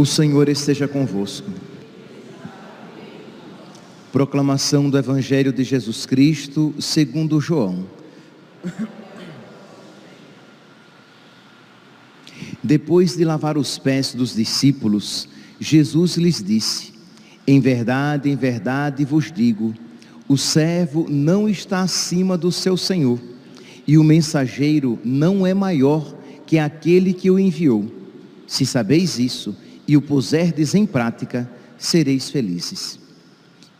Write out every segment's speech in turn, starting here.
O Senhor esteja convosco. Proclamação do Evangelho de Jesus Cristo, segundo João. Depois de lavar os pés dos discípulos, Jesus lhes disse: Em verdade, em verdade vos digo, o servo não está acima do seu senhor, e o mensageiro não é maior que aquele que o enviou. Se sabeis isso, e o puserdes em prática, sereis felizes.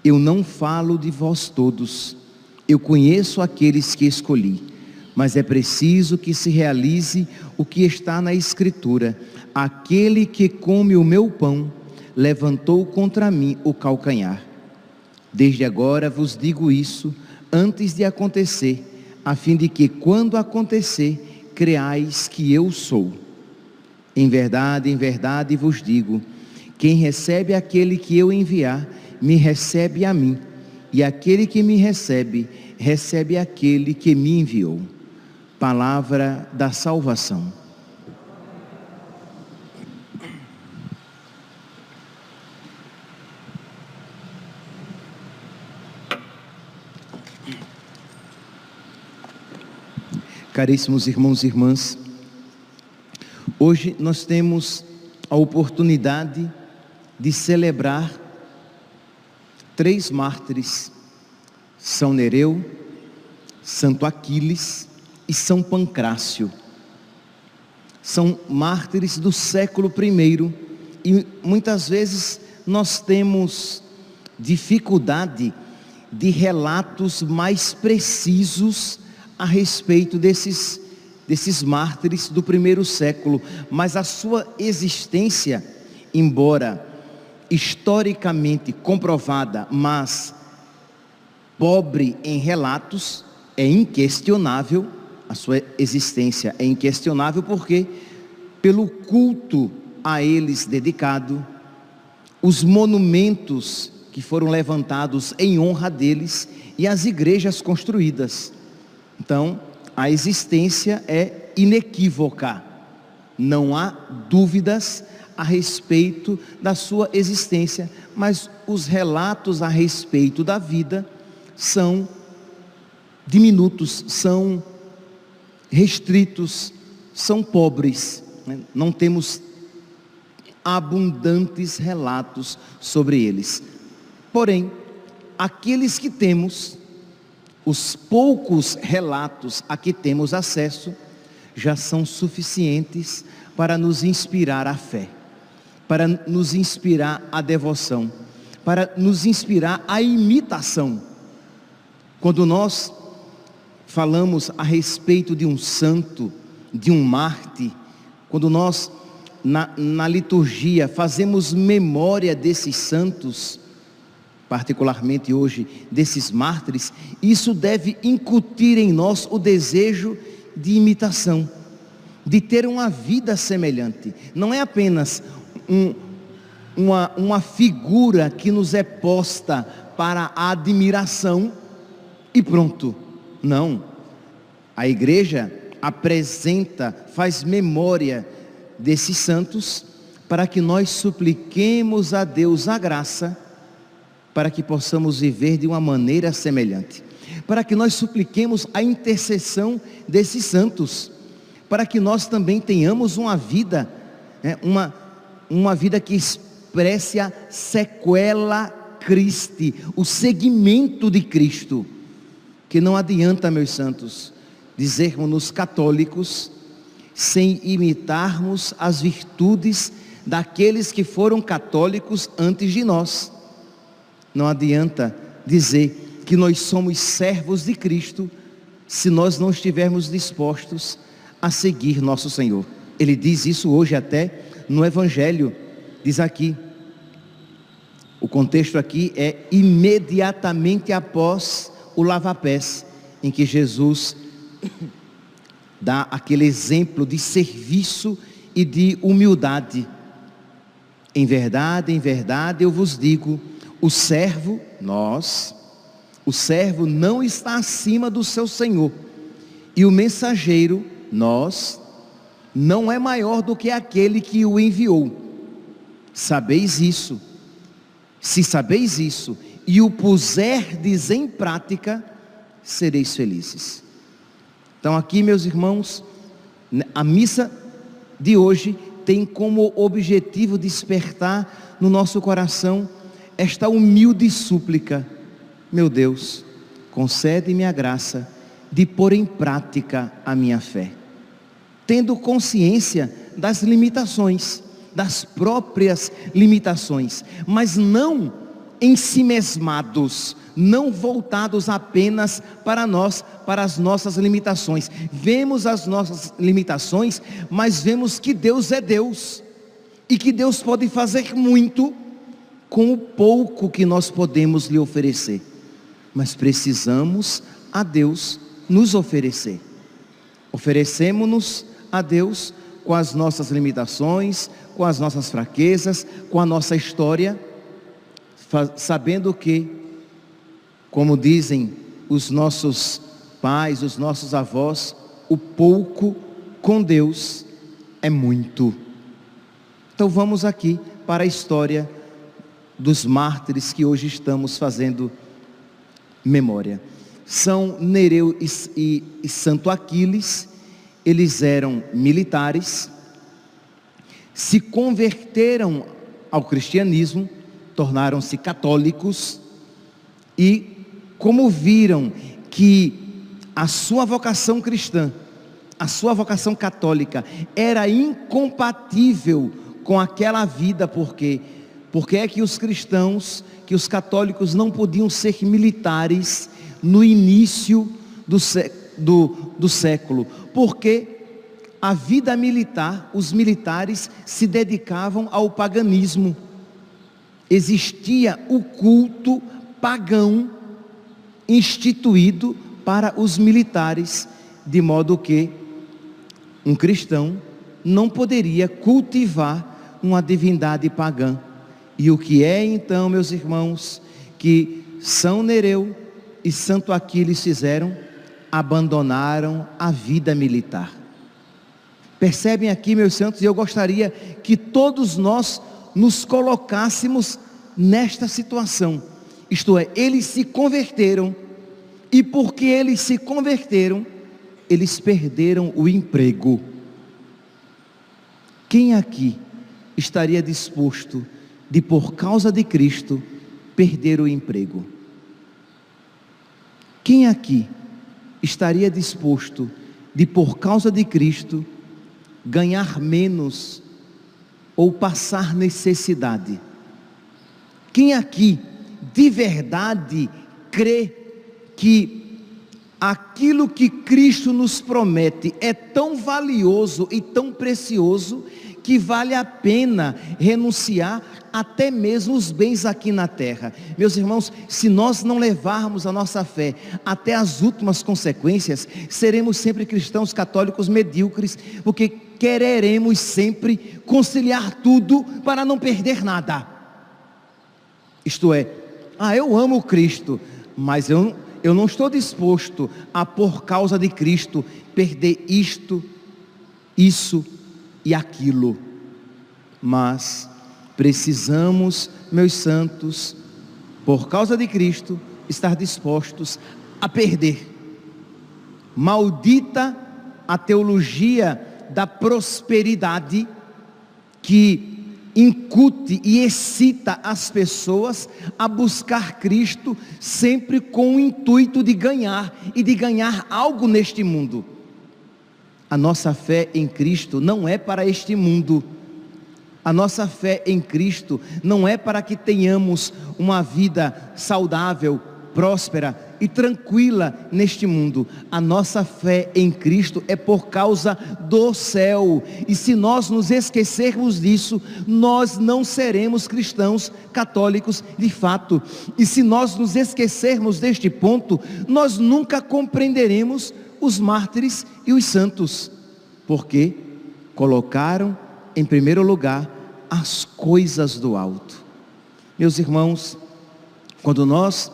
Eu não falo de vós todos, eu conheço aqueles que escolhi, mas é preciso que se realize o que está na Escritura: aquele que come o meu pão levantou contra mim o calcanhar. Desde agora vos digo isso, antes de acontecer, a fim de que, quando acontecer, creais que eu sou. Em verdade, em verdade vos digo: quem recebe aquele que eu enviar, me recebe a mim, e aquele que me recebe, recebe aquele que me enviou. Palavra da salvação. Caríssimos irmãos e irmãs, Hoje nós temos a oportunidade de celebrar três mártires: São Nereu, Santo Aquiles e São Pancrácio. São mártires do século I e muitas vezes nós temos dificuldade de relatos mais precisos a respeito desses desses mártires do primeiro século, mas a sua existência, embora historicamente comprovada, mas pobre em relatos, é inquestionável, a sua existência é inquestionável porque pelo culto a eles dedicado, os monumentos que foram levantados em honra deles e as igrejas construídas. Então, a existência é inequívoca, não há dúvidas a respeito da sua existência, mas os relatos a respeito da vida são diminutos, são restritos, são pobres, né? não temos abundantes relatos sobre eles. Porém, aqueles que temos, os poucos relatos a que temos acesso já são suficientes para nos inspirar a fé, para nos inspirar a devoção, para nos inspirar a imitação. Quando nós falamos a respeito de um santo, de um mártir, quando nós na, na liturgia fazemos memória desses santos, particularmente hoje, desses mártires, isso deve incutir em nós o desejo de imitação, de ter uma vida semelhante. Não é apenas um, uma, uma figura que nos é posta para a admiração e pronto. Não. A igreja apresenta, faz memória desses santos para que nós supliquemos a Deus a graça para que possamos viver de uma maneira semelhante, para que nós supliquemos a intercessão desses santos, para que nós também tenhamos uma vida, né, uma, uma vida que expresse a sequela Christi, o segmento de Cristo, que não adianta, meus santos, dizermos-nos católicos, sem imitarmos as virtudes daqueles que foram católicos antes de nós. Não adianta dizer que nós somos servos de Cristo se nós não estivermos dispostos a seguir nosso Senhor. Ele diz isso hoje até no Evangelho, diz aqui. O contexto aqui é imediatamente após o lava-pés, em que Jesus dá aquele exemplo de serviço e de humildade. Em verdade, em verdade eu vos digo, O servo, nós, o servo não está acima do seu senhor, e o mensageiro, nós, não é maior do que aquele que o enviou. Sabeis isso. Se sabeis isso e o puserdes em prática, sereis felizes. Então, aqui, meus irmãos, a missa de hoje tem como objetivo despertar no nosso coração esta humilde súplica: Meu Deus, concede-me a graça de pôr em prática a minha fé, tendo consciência das limitações, das próprias limitações, mas não em si mesmados, não voltados apenas para nós, para as nossas limitações. Vemos as nossas limitações, mas vemos que Deus é Deus e que Deus pode fazer muito com o pouco que nós podemos lhe oferecer. Mas precisamos a Deus nos oferecer. Oferecemos-nos a Deus com as nossas limitações, com as nossas fraquezas, com a nossa história, sabendo que como dizem os nossos pais, os nossos avós, o pouco com Deus é muito. Então vamos aqui para a história dos mártires que hoje estamos fazendo memória. São Nereu e, e, e Santo Aquiles, eles eram militares, se converteram ao cristianismo, tornaram-se católicos e como viram que a sua vocação cristã, a sua vocação católica era incompatível com aquela vida, porque porque é que os cristãos, que os católicos não podiam ser militares no início do, do, do século? Porque a vida militar, os militares se dedicavam ao paganismo. Existia o culto pagão instituído para os militares, de modo que um cristão não poderia cultivar uma divindade pagã. E o que é então, meus irmãos, que São Nereu e Santo Aquiles fizeram? Abandonaram a vida militar. Percebem aqui, meus santos, e eu gostaria que todos nós nos colocássemos nesta situação isto é, eles se converteram, e porque eles se converteram, eles perderam o emprego. Quem aqui estaria disposto de, por causa de Cristo, perder o emprego? Quem aqui estaria disposto de, por causa de Cristo, ganhar menos ou passar necessidade? Quem aqui de verdade crê que aquilo que Cristo nos promete é tão valioso e tão precioso que vale a pena renunciar até mesmo os bens aqui na terra. Meus irmãos, se nós não levarmos a nossa fé até as últimas consequências, seremos sempre cristãos católicos medíocres, porque quereremos sempre conciliar tudo para não perder nada. Isto é, ah, eu amo Cristo, mas eu, eu não estou disposto a, por causa de Cristo, perder isto, isso e aquilo. Mas precisamos, meus santos, por causa de Cristo, estar dispostos a perder. Maldita a teologia da prosperidade que incute e excita as pessoas a buscar Cristo sempre com o intuito de ganhar e de ganhar algo neste mundo. A nossa fé em Cristo não é para este mundo. A nossa fé em Cristo não é para que tenhamos uma vida saudável, próspera e tranquila neste mundo. A nossa fé em Cristo é por causa do céu. E se nós nos esquecermos disso, nós não seremos cristãos católicos de fato. E se nós nos esquecermos deste ponto, nós nunca compreenderemos os mártires e os santos, porque colocaram em primeiro lugar as coisas do alto. Meus irmãos, Quando nós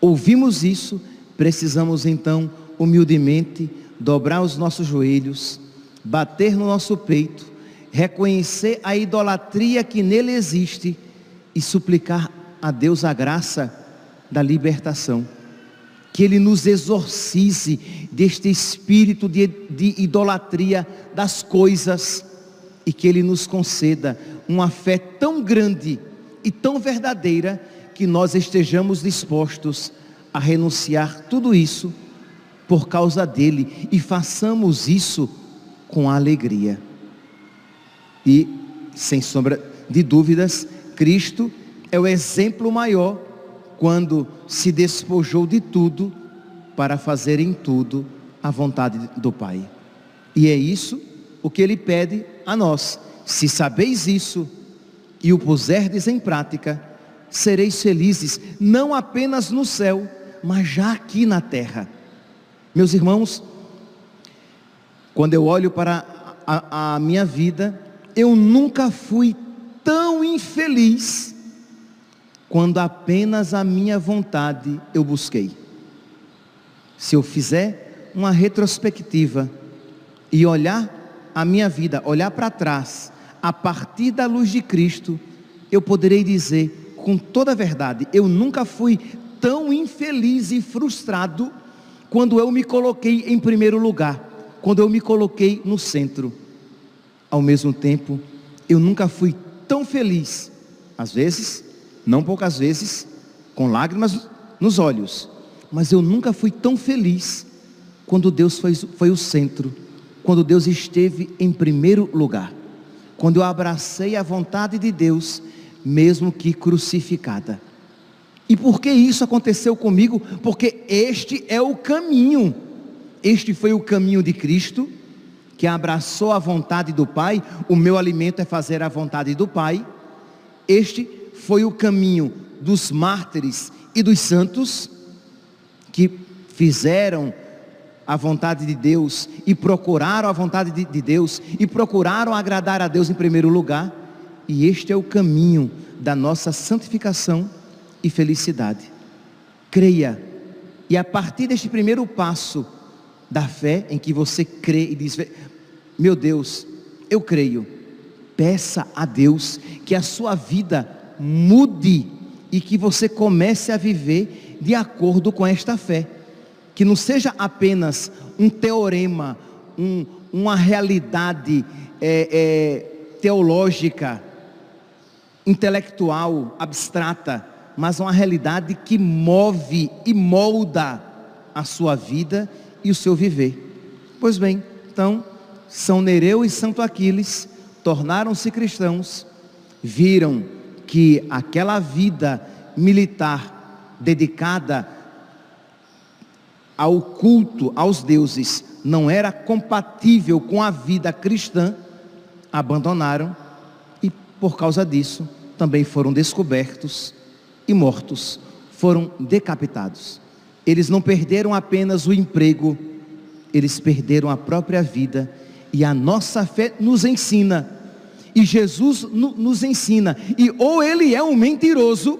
ouvimos isso, precisamos então humildemente dobrar os nossos joelhos, bater no nosso peito, reconhecer a idolatria que nele existe e suplicar a Deus a graça da libertação. Que Ele nos exorcize deste espírito de, de idolatria das coisas e que Ele nos conceda uma fé tão grande e tão verdadeira que nós estejamos dispostos a renunciar tudo isso por causa dele e façamos isso com alegria. E, sem sombra de dúvidas, Cristo é o exemplo maior quando se despojou de tudo para fazer em tudo a vontade do Pai. E é isso o que ele pede a nós. Se sabeis isso e o puserdes em prática, sereis felizes, não apenas no céu, mas já aqui na terra. Meus irmãos, quando eu olho para a, a minha vida, eu nunca fui tão infeliz quando apenas a minha vontade eu busquei. Se eu fizer uma retrospectiva e olhar a minha vida, olhar para trás, a partir da luz de Cristo, eu poderei dizer com toda a verdade, eu nunca fui tão infeliz e frustrado quando eu me coloquei em primeiro lugar, quando eu me coloquei no centro. Ao mesmo tempo, eu nunca fui tão feliz, às vezes, não poucas vezes, com lágrimas nos olhos, mas eu nunca fui tão feliz quando Deus foi, foi o centro, quando Deus esteve em primeiro lugar, quando eu abracei a vontade de Deus, mesmo que crucificada. E por que isso aconteceu comigo? Porque este é o caminho. Este foi o caminho de Cristo, que abraçou a vontade do Pai. O meu alimento é fazer a vontade do Pai. Este foi o caminho dos mártires e dos santos, que fizeram a vontade de Deus e procuraram a vontade de, de Deus e procuraram agradar a Deus em primeiro lugar. E este é o caminho da nossa santificação e felicidade. Creia, e a partir deste primeiro passo da fé, em que você crê e diz: Meu Deus, eu creio, peça a Deus que a sua vida mude e que você comece a viver de acordo com esta fé. Que não seja apenas um teorema, um, uma realidade é, é, teológica, intelectual, abstrata, mas uma realidade que move e molda a sua vida e o seu viver. Pois bem, então, São Nereu e Santo Aquiles tornaram-se cristãos, viram que aquela vida militar dedicada ao culto aos deuses não era compatível com a vida cristã, abandonaram e por causa disso também foram descobertos e mortos, foram decapitados. Eles não perderam apenas o emprego, eles perderam a própria vida, e a nossa fé nos ensina, e Jesus nos ensina, e ou ele é um mentiroso,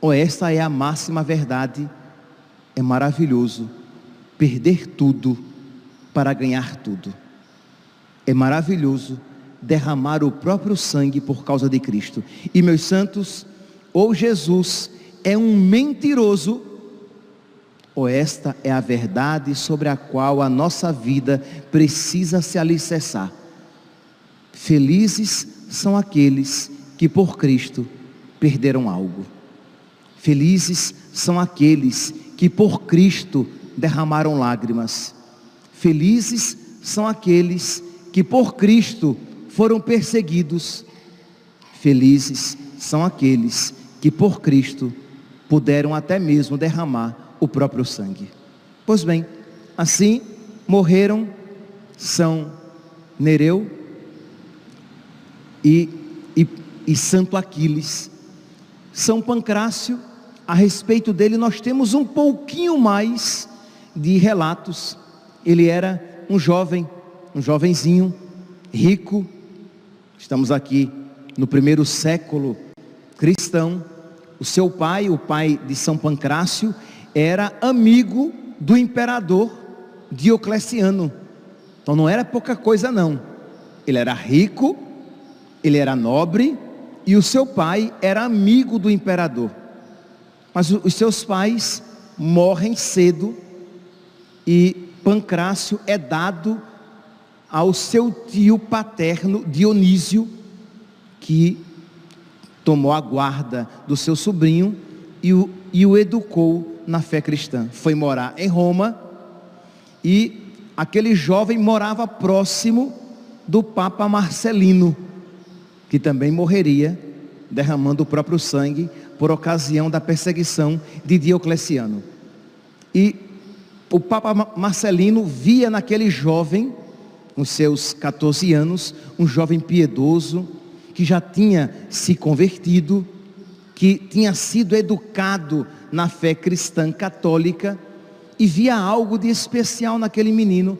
ou esta é a máxima verdade, é maravilhoso perder tudo para ganhar tudo. É maravilhoso derramar o próprio sangue por causa de Cristo. E meus santos, ou Jesus é um mentiroso, ou esta é a verdade sobre a qual a nossa vida precisa se alicerçar. Felizes são aqueles que por Cristo perderam algo. Felizes são aqueles que por Cristo derramaram lágrimas. Felizes são aqueles que por Cristo foram perseguidos. Felizes são aqueles que por Cristo puderam até mesmo derramar o próprio sangue. Pois bem, assim morreram São Nereu e, e, e Santo Aquiles. São Pancrácio, a respeito dele nós temos um pouquinho mais de relatos. Ele era um jovem, um jovenzinho, rico. Estamos aqui no primeiro século cristão O seu pai, o pai de São Pancrácio, era amigo do imperador Diocleciano. Então não era pouca coisa não. Ele era rico, ele era nobre e o seu pai era amigo do imperador. Mas os seus pais morrem cedo e Pancrácio é dado ao seu tio paterno Dionísio, que tomou a guarda do seu sobrinho e o, e o educou na fé cristã. Foi morar em Roma e aquele jovem morava próximo do Papa Marcelino, que também morreria derramando o próprio sangue por ocasião da perseguição de Diocleciano. E o Papa Marcelino via naquele jovem, com seus 14 anos, um jovem piedoso, que já tinha se convertido, que tinha sido educado na fé cristã católica e via algo de especial naquele menino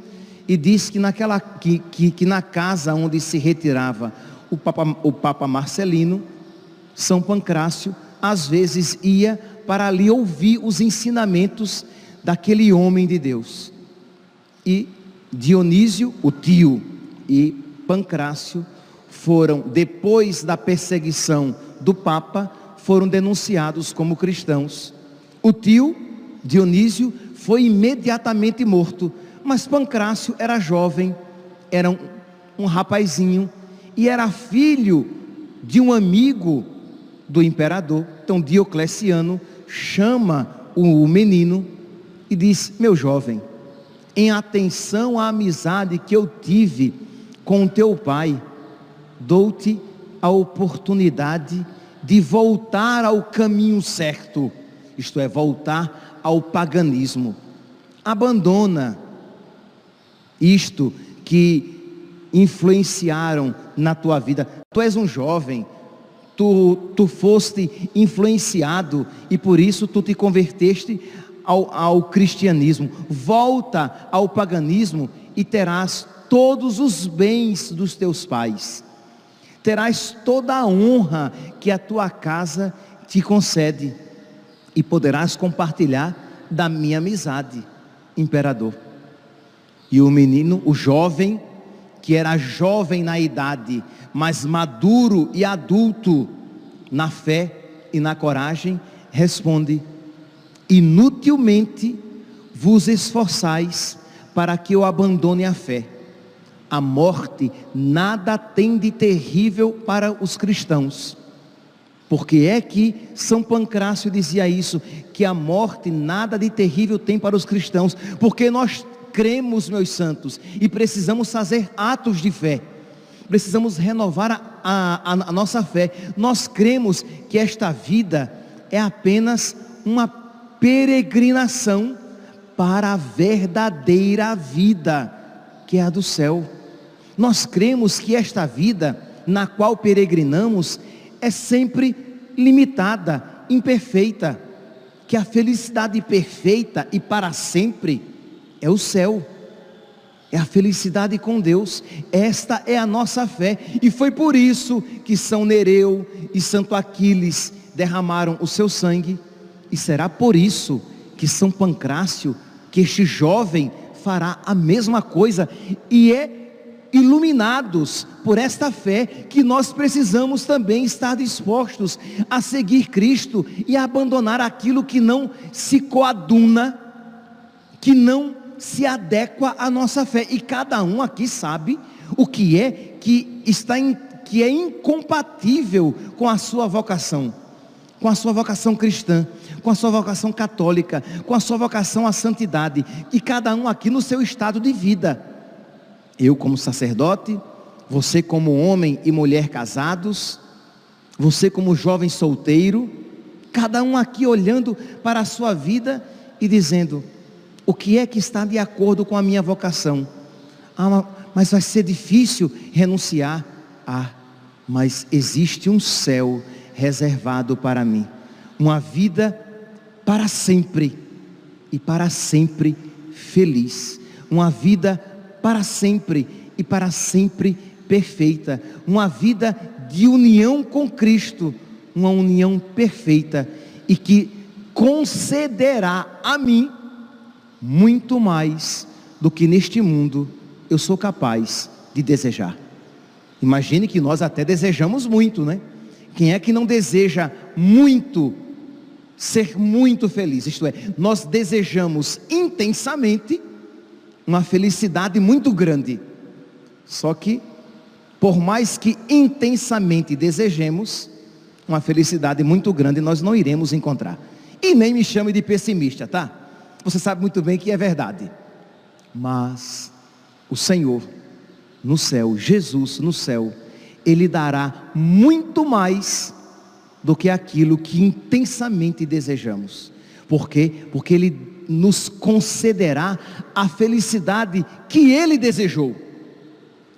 e disse que, naquela, que, que, que na casa onde se retirava o Papa, o Papa Marcelino, São Pancrácio, às vezes ia para ali ouvir os ensinamentos daquele homem de Deus. E Dionísio, o tio, e Pancrácio foram, depois da perseguição do Papa, foram denunciados como cristãos. O tio, Dionísio, foi imediatamente morto, mas Pancrácio era jovem, era um, um rapazinho, e era filho de um amigo do imperador. Então Diocleciano chama o menino e diz: Meu jovem, em atenção à amizade que eu tive com teu pai, dou-te a oportunidade de voltar ao caminho certo, isto é, voltar ao paganismo. Abandona isto que influenciaram na tua vida. Tu és um jovem, tu, tu foste influenciado e por isso tu te converteste ao, ao cristianismo. Volta ao paganismo e terás todos os bens dos teus pais. Terás toda a honra que a tua casa te concede e poderás compartilhar da minha amizade, imperador. E o menino, o jovem, que era jovem na idade, mas maduro e adulto na fé e na coragem, responde: Inutilmente vos esforçais para que eu abandone a fé. A morte nada tem de terrível para os cristãos. Porque é que São Pancrácio dizia isso, que a morte nada de terrível tem para os cristãos, porque nós cremos, meus santos, e precisamos fazer atos de fé. Precisamos renovar a, a, a nossa fé. Nós cremos que esta vida é apenas uma peregrinação para a verdadeira vida, que é a do céu. Nós cremos que esta vida na qual peregrinamos é sempre limitada, imperfeita, que a felicidade perfeita e para sempre é o céu, é a felicidade com Deus. Esta é a nossa fé, e foi por isso que São Nereu e Santo Aquiles derramaram o seu sangue, e será por isso que São Pancrácio, que este jovem fará a mesma coisa, e é iluminados por esta fé que nós precisamos também estar dispostos a seguir Cristo e a abandonar aquilo que não se coaduna, que não se adequa à nossa fé. E cada um aqui sabe o que é que está em, que é incompatível com a sua vocação, com a sua vocação cristã, com a sua vocação católica, com a sua vocação à santidade, e cada um aqui no seu estado de vida. Eu como sacerdote, você como homem e mulher casados, você como jovem solteiro, cada um aqui olhando para a sua vida e dizendo: o que é que está de acordo com a minha vocação? Ah, mas vai ser difícil renunciar. Ah, mas existe um céu reservado para mim, uma vida para sempre e para sempre feliz, uma vida para sempre e para sempre perfeita, uma vida de união com Cristo, uma união perfeita e que concederá a mim muito mais do que neste mundo eu sou capaz de desejar. Imagine que nós até desejamos muito, né? Quem é que não deseja muito ser muito feliz? Isto é, nós desejamos intensamente uma felicidade muito grande. Só que, por mais que intensamente desejemos, uma felicidade muito grande nós não iremos encontrar. E nem me chame de pessimista, tá? Você sabe muito bem que é verdade. Mas o Senhor no céu, Jesus no céu, Ele dará muito mais do que aquilo que intensamente desejamos. Por quê? Porque Ele nos concederá a felicidade que Ele desejou.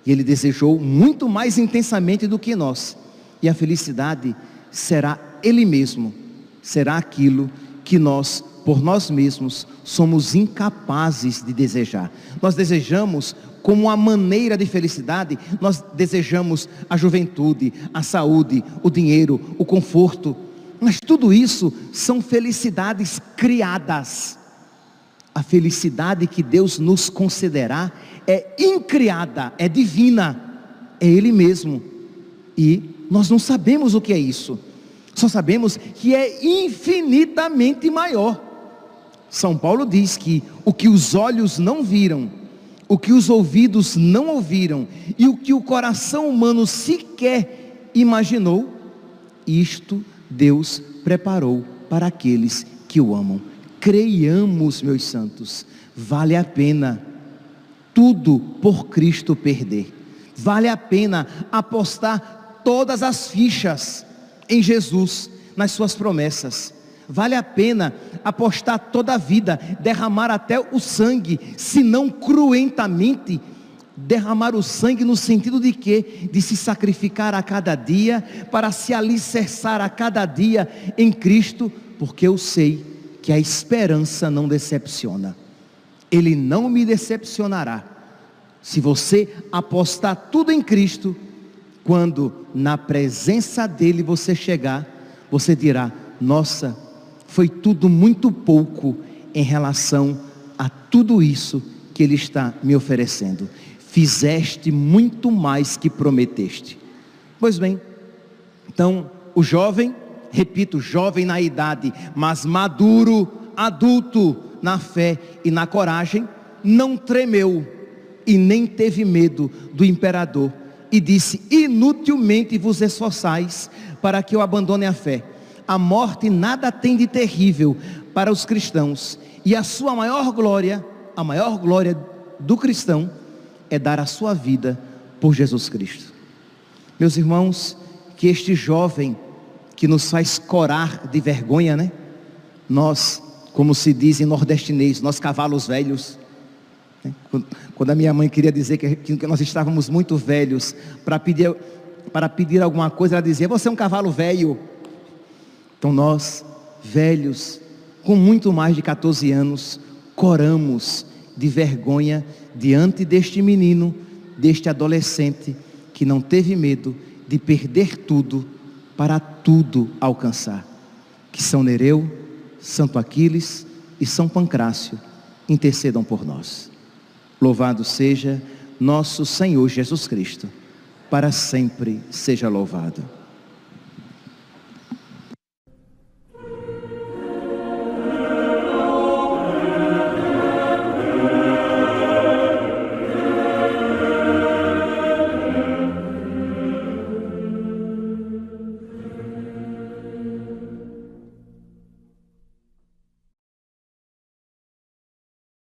E Ele desejou muito mais intensamente do que nós. E a felicidade será Ele mesmo, será aquilo que nós, por nós mesmos, somos incapazes de desejar. Nós desejamos como uma maneira de felicidade, nós desejamos a juventude, a saúde, o dinheiro, o conforto, mas tudo isso são felicidades criadas. A felicidade que Deus nos concederá é incriada, é divina, é Ele mesmo. E nós não sabemos o que é isso, só sabemos que é infinitamente maior. São Paulo diz que o que os olhos não viram, o que os ouvidos não ouviram e o que o coração humano sequer imaginou, isto Deus preparou para aqueles que o amam. Creiamos, meus santos, vale a pena tudo por Cristo perder. Vale a pena apostar todas as fichas em Jesus, nas suas promessas. Vale a pena apostar toda a vida, derramar até o sangue, se não cruentamente, derramar o sangue no sentido de que? De se sacrificar a cada dia, para se alicerçar a cada dia em Cristo, porque eu sei que a esperança não decepciona. Ele não me decepcionará. Se você apostar tudo em Cristo, quando na presença dele você chegar, você dirá: Nossa, foi tudo muito pouco em relação a tudo isso que Ele está me oferecendo. Fizeste muito mais que prometeste. Pois bem, então o jovem, repito, jovem na idade, mas maduro, adulto na fé e na coragem, não tremeu e nem teve medo do imperador e disse: Inutilmente vos esforçais para que eu abandone a fé a morte nada tem de terrível para os cristãos. E a sua maior glória, a maior glória do cristão, é dar a sua vida por Jesus Cristo. Meus irmãos, que este jovem que nos faz corar de vergonha, né? Nós, como se diz em nordestinês, nós cavalos velhos. Né? Quando a minha mãe queria dizer que, nós estávamos muito velhos para pedir, para pedir alguma coisa, ela dizia: Você é um cavalo velho. Então nós, velhos, com muito mais de 14 anos, coramos de vergonha diante deste menino, deste adolescente que não teve medo de perder tudo para tudo alcançar. Que São Nereu, Santo Aquiles e São Pancrácio intercedam por nós. Louvado seja nosso Senhor Jesus Cristo, para sempre seja louvado.